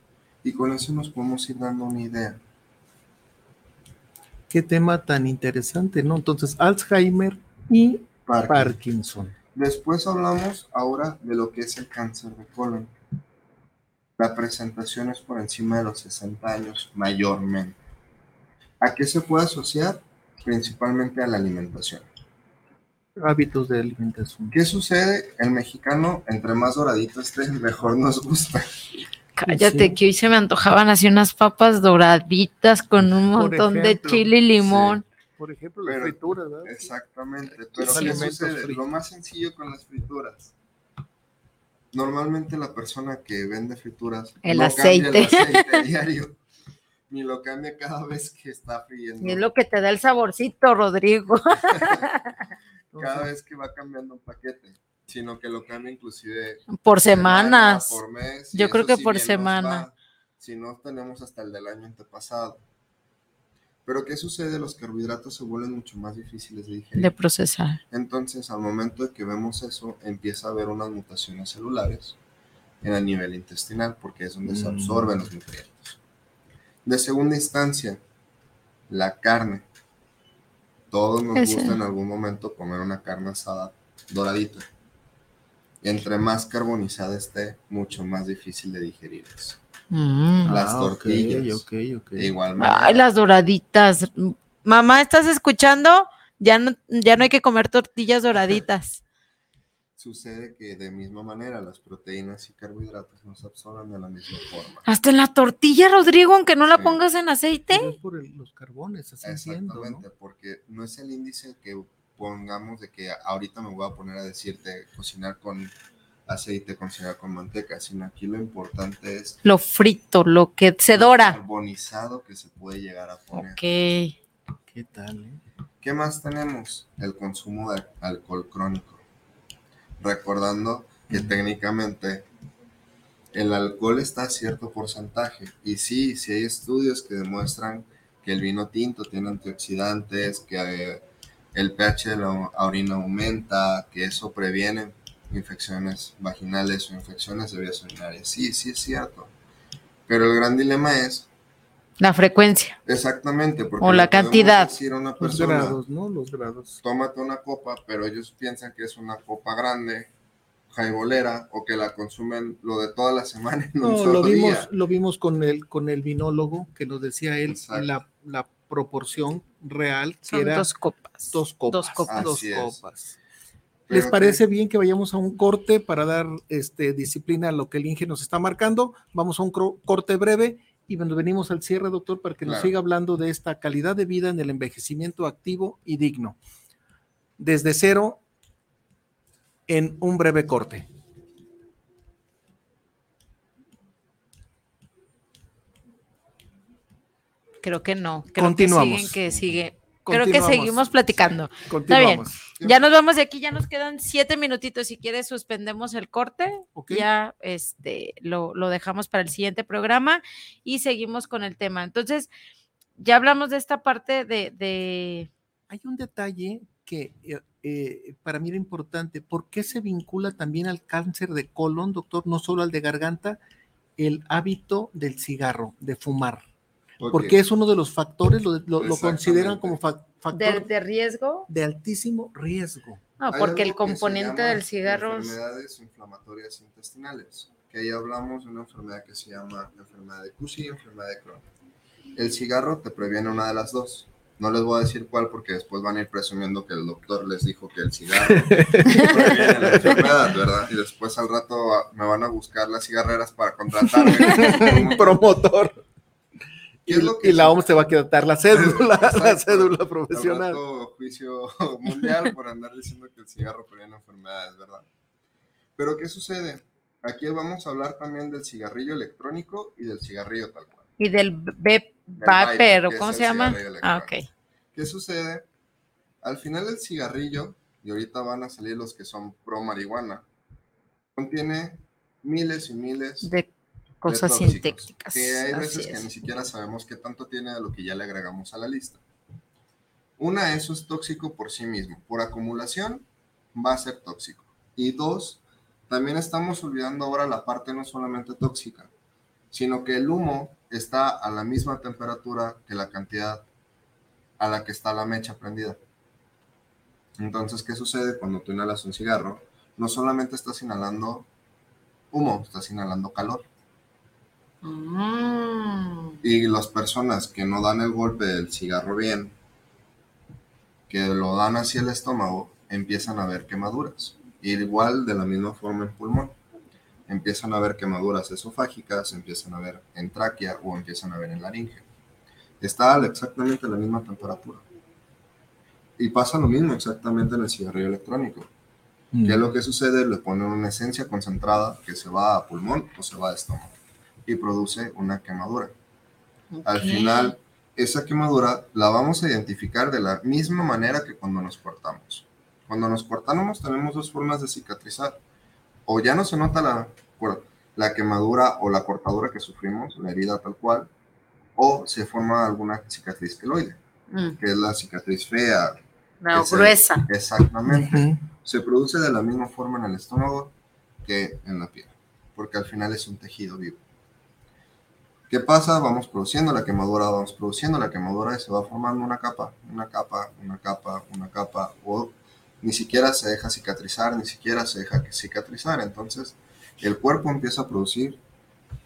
Y con eso nos podemos ir dando una idea. Qué tema tan interesante, ¿no? Entonces, Alzheimer y Parkinson. Parkinson. Después hablamos ahora de lo que es el cáncer de colon. La presentación es por encima de los 60 años mayormente. ¿A qué se puede asociar? Principalmente a la alimentación. Hábitos de alimentación. ¿Qué sucede? El mexicano, entre más doradito esté, mejor nos gusta. Cállate, Sí. que hoy se me antojaban así unas papas doraditas con un montón de chile y limón. Por ejemplo, las Pero- frituras, ¿verdad? Exactamente. Pero ¿qué sucede? fritos. Lo más sencillo con las frituras. Normalmente la persona que vende frituras El no cambia aceite. el aceite diario, ni lo cambia cada vez que está friendo. Y es lo que te da el saborcito, Rodrigo. Cada vez que va cambiando un paquete, sino que lo cambia inclusive Por semana, semanas. por mes. Yo creo que por semana. va. Si no, tenemos hasta el del año antepasado. Pero ¿qué sucede? Los carbohidratos se vuelven mucho más difíciles de digerir. De procesar. Entonces, al momento de que vemos eso, empieza a haber unas mutaciones celulares en el nivel intestinal, porque es donde se Mm. absorben los nutrientes. De segunda instancia, la carne. Todos nos Ese. gusta en algún momento comer una carne asada doradita. Entre más carbonizada esté, mucho más difícil de digerir es. Mm. Las Ah, tortillas. ok, ok. De igual manera. Ay, las doraditas. Mamá, ¿estás escuchando? Ya no, ya no hay que comer tortillas doraditas. Sucede que de misma manera las proteínas y carbohidratos no se absorben de la misma forma. Hasta en la tortilla, Rodrigo, aunque no la Sí. pongas en aceite. Pero es por el- los carbones, así entiendo, ¿no? Exactamente, porque no es el índice que pongamos de que ahorita me voy a poner a decirte cocinar con aceite, cocinar con manteca, sino aquí lo importante es Lo frito, lo que se lo dora. carbonizado que se puede llegar a poner. Ok. ¿Qué tal, eh? ¿Qué más tenemos? El consumo de alcohol crónico. Recordando que técnicamente el alcohol está a cierto porcentaje. Y sí, sí hay estudios que demuestran que el vino tinto tiene antioxidantes, que eh, el pH de la orina aumenta, que eso previene infecciones vaginales o infecciones de vías urinarias. Sí, sí es cierto. Pero el gran dilema es La frecuencia. exactamente porque O la cantidad. decir a una Los grados, ¿no? Los grados. tómate una copa, pero ellos piensan que es una copa grande jaibolera o que la consumen lo de toda la semana en un No, solo lo vimos, día. lo vimos con el, con el vinólogo que nos decía él Exacto. la, la proporción real que Son era dos copas. dos copas. Dos copas. dos Así es. copas. ¿Les parece bien que vayamos a un corte para dar este, disciplina a lo que el Inge nos está marcando? Vamos a un corte breve y nos venimos al cierre, doctor, para que nos siga hablando de esta calidad de vida en el envejecimiento activo y digno. Desde cero en un breve corte. Creo que no. Creo Continuamos. que siguen, que sigue. Creo que seguimos platicando. Está bien. Continuamos. Ya nos vamos de aquí, ya nos quedan siete minutitos. Si quieres, suspendemos el corte. Ya este, lo, lo dejamos para el siguiente programa y seguimos con el tema. Entonces, ya hablamos de esta parte de, de Hay un detalle que eh, eh, para mí era importante. ¿Por qué se vincula también al cáncer de colon, doctor? No solo al de garganta, el hábito del cigarro, de fumar. Porque es uno de los factores, lo, lo- lo consideran como fa- de, factor de riesgo. de altísimo riesgo. No, porque el componente del cigarro es- Enfermedades inflamatorias intestinales, que ahí hablamos de una enfermedad que se llama enfermedad de Cushing y enfermedad de Crohn. El cigarro te previene una de las dos. No les voy a decir cuál porque después van a ir presumiendo que el doctor les dijo que el cigarro previene la enfermedad, ¿verdad? Y después al rato ah, me van a buscar las cigarreras para contratarme. Un promotor. ¿Qué Y, es lo que y la OMS te va a quitar la cédula, la Exacto. cédula Al profesional. rato juicio mundial por andar diciendo que el cigarro previene enfermedades, ¿verdad? Pero ¿qué sucede? Aquí vamos a hablar también del cigarrillo electrónico y del cigarrillo tal cual. y del vapor, ¿o que es ¿cómo se llama? Ah, ok. ¿Qué sucede? Al final el cigarrillo, y ahorita van a salir los que son pro marihuana, contiene miles y miles De cosas sintéticas. Que hay veces que ni siquiera sabemos qué tanto tiene de lo que ya le agregamos a la lista. Una, eso es tóxico por sí mismo. Por acumulación va a ser tóxico. Y dos, también estamos olvidando ahora la parte no solamente tóxica, sino que el humo está a la misma temperatura que la cantidad a la que está la mecha prendida. Entonces, ¿qué sucede cuando tú inhalas un cigarro? No solamente estás inhalando humo, estás inhalando calor. Mm. Y las personas que no dan el golpe del cigarro bien, que lo dan hacia el estómago, empiezan a ver quemaduras. Y igual de la misma forma en pulmón. Empiezan a ver quemaduras esofágicas, empiezan a ver en tráquea o empiezan a ver en laringe. Está a exactamente la misma temperatura. Y pasa lo mismo exactamente en el cigarrillo electrónico. ¿Qué es lo que sucede? Le ponen una esencia concentrada que se va a pulmón o se va a estómago y produce una quemadura. Al final, esa quemadura la vamos a identificar de la misma manera que cuando nos cortamos. Cuando nos cortamos tenemos dos formas de cicatrizar. O ya no se nota la, la quemadura o la cortadura que sufrimos, la herida tal cual, o se forma alguna cicatriz queloide, Mm, que es la cicatriz fea. la gruesa. Exactamente se produce de la misma forma en el estómago que en la piel, porque al final es un tejido vivo. ¿Qué pasa? Vamos produciendo la quemadura, vamos produciendo la quemadura y se va formando una capa, una capa, una capa, una capa, o ni siquiera se deja cicatrizar, ni siquiera se deja cicatrizar. Entonces, el cuerpo empieza a producir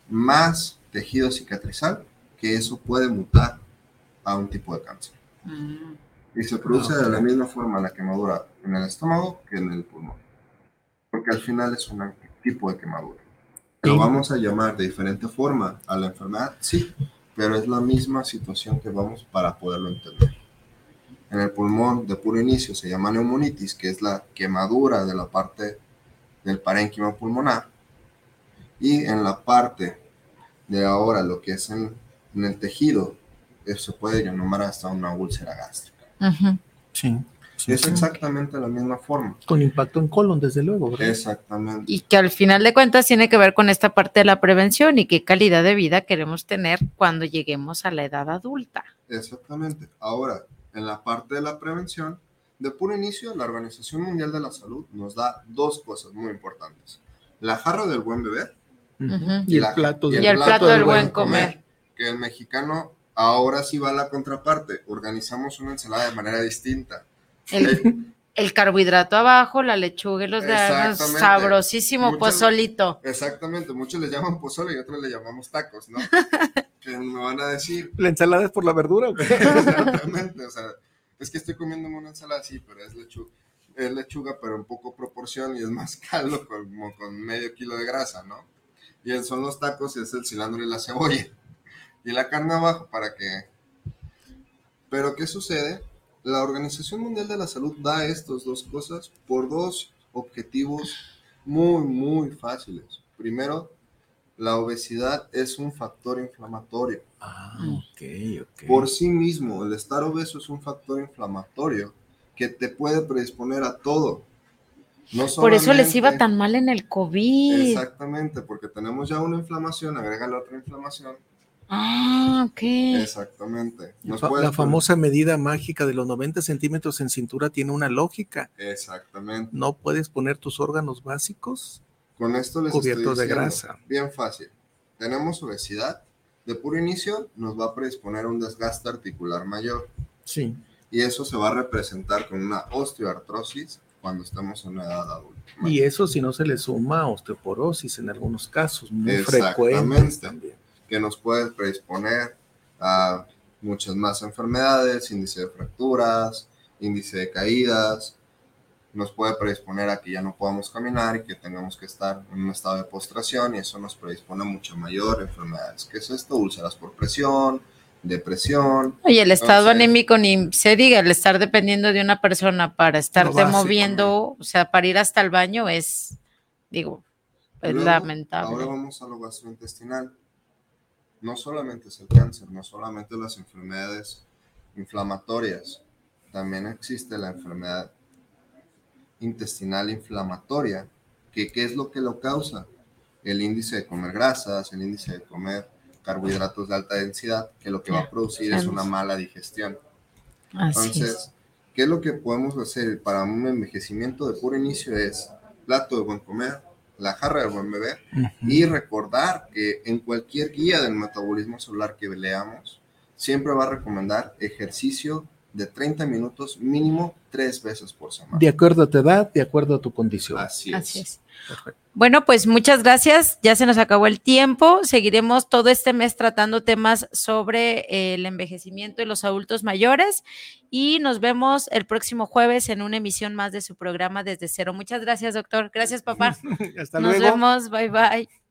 más tejido cicatrizal que eso puede mutar a un tipo de cáncer. Mm. Y se produce de la misma forma la quemadura en el estómago que en el pulmón. Porque al final es un tipo de quemadura. ¿Lo vamos a llamar de diferente forma a la enfermedad? Sí, pero es la misma situación que vamos para poderlo entender. En el pulmón de puro inicio se llama neumonitis, que es la quemadura de la parte del parénquima pulmonar. Y en la parte de ahora, lo que es en, en el tejido, eh, se puede llamar hasta una úlcera gástrica. Sí, Es sí. exactamente la misma forma. Con impacto en colon, desde luego, ¿verdad? Exactamente. Y que al final de cuentas tiene que ver con esta parte de la prevención y qué calidad de vida queremos tener cuando lleguemos a la edad adulta. Exactamente. Ahora, en la parte de la prevención, de puro inicio, la Organización Mundial de la Salud nos da dos cosas muy importantes. La jarra del buen beber. Y el la- plato, del- Y el plato del buen comer. que el mexicano ahora sí va a la contraparte. Organizamos una ensalada de manera distinta. El, el carbohidrato abajo, la lechuga y los granos, sabrosísimo Muchas- pozolito. Exactamente, muchos le llaman pozole y otros le llamamos tacos, ¿no? que me van a decir, ¿La ensalada es por la verdura o qué? exactamente, o sea, es que estoy comiéndome una ensalada así, pero es lechuga, es lechuga, pero en poco proporción y es más caldo, como con medio kilo de grasa, ¿no? Y el- son los tacos y es el cilantro y la cebolla. Y la carne abajo para que... Pero ¿qué sucede? La Organización Mundial de la Salud da estas dos cosas por dos objetivos muy, muy fáciles. Primero, la obesidad es un factor inflamatorio. Ah, ok, ok. Por sí mismo, el estar obeso es un factor inflamatorio que te puede predisponer a todo. No Por eso les iba tan mal en el COVID. Exactamente, porque tenemos ya una inflamación, agrega la otra inflamación. Ah, ok. Exactamente. La Nos fa- puedes la poner- famosa medida mágica de los 90 centímetros en cintura tiene una lógica. Exactamente. No puedes poner tus órganos básicos. Con esto les Cubiertos estoy de grasa. Bien fácil. Tenemos obesidad. De puro inicio nos va a predisponer a un desgaste articular mayor. Sí. Y eso se va a representar con una osteoartrosis cuando estemos en una edad adulta. Y eso si no se le suma osteoporosis en algunos casos, muy Exactamente. frecuentes también. Que nos puede predisponer a muchas más enfermedades, índice de fracturas, índice de caídas, nos puede predisponer a que ya no podamos caminar y que tengamos que estar en un estado de postración y eso nos predispone a mucho mayor enfermedades. ¿Qué es esto? Úlceras por presión, depresión. Oye, el estado Entonces- anímico ni se diga, el estar dependiendo de una persona para estarte moviendo, o sea, para ir hasta el baño es, digo, es Luego, lamentable. Ahora vamos a lo gastrointestinal. No solamente es el cáncer, no solamente las enfermedades inflamatorias, también existe la enfermedad intestinal inflamatoria, que ¿qué es lo que lo causa? El índice de comer grasas, el índice de comer carbohidratos de alta densidad, que lo que va a producir es una mala digestión. Así Entonces, es. ¿qué es lo que podemos hacer para un envejecimiento de puro inicio? Es plato de buen comer, la jarra de buen beber y recordar que en cualquier guía del metabolismo celular que leamos, siempre va a recomendar ejercicio de 30 minutos mínimo tres veces por semana. De acuerdo a tu edad, de acuerdo a tu condición. Así es. Así es. Bueno, pues muchas gracias. Ya se nos acabó el tiempo. Seguiremos todo este mes tratando temas sobre eh, el envejecimiento y los adultos mayores. Y nos vemos el próximo jueves en una emisión más de su programa Desde Cero. Muchas gracias, doctor. Gracias, papá. Hasta nos luego. vemos. Bye, bye.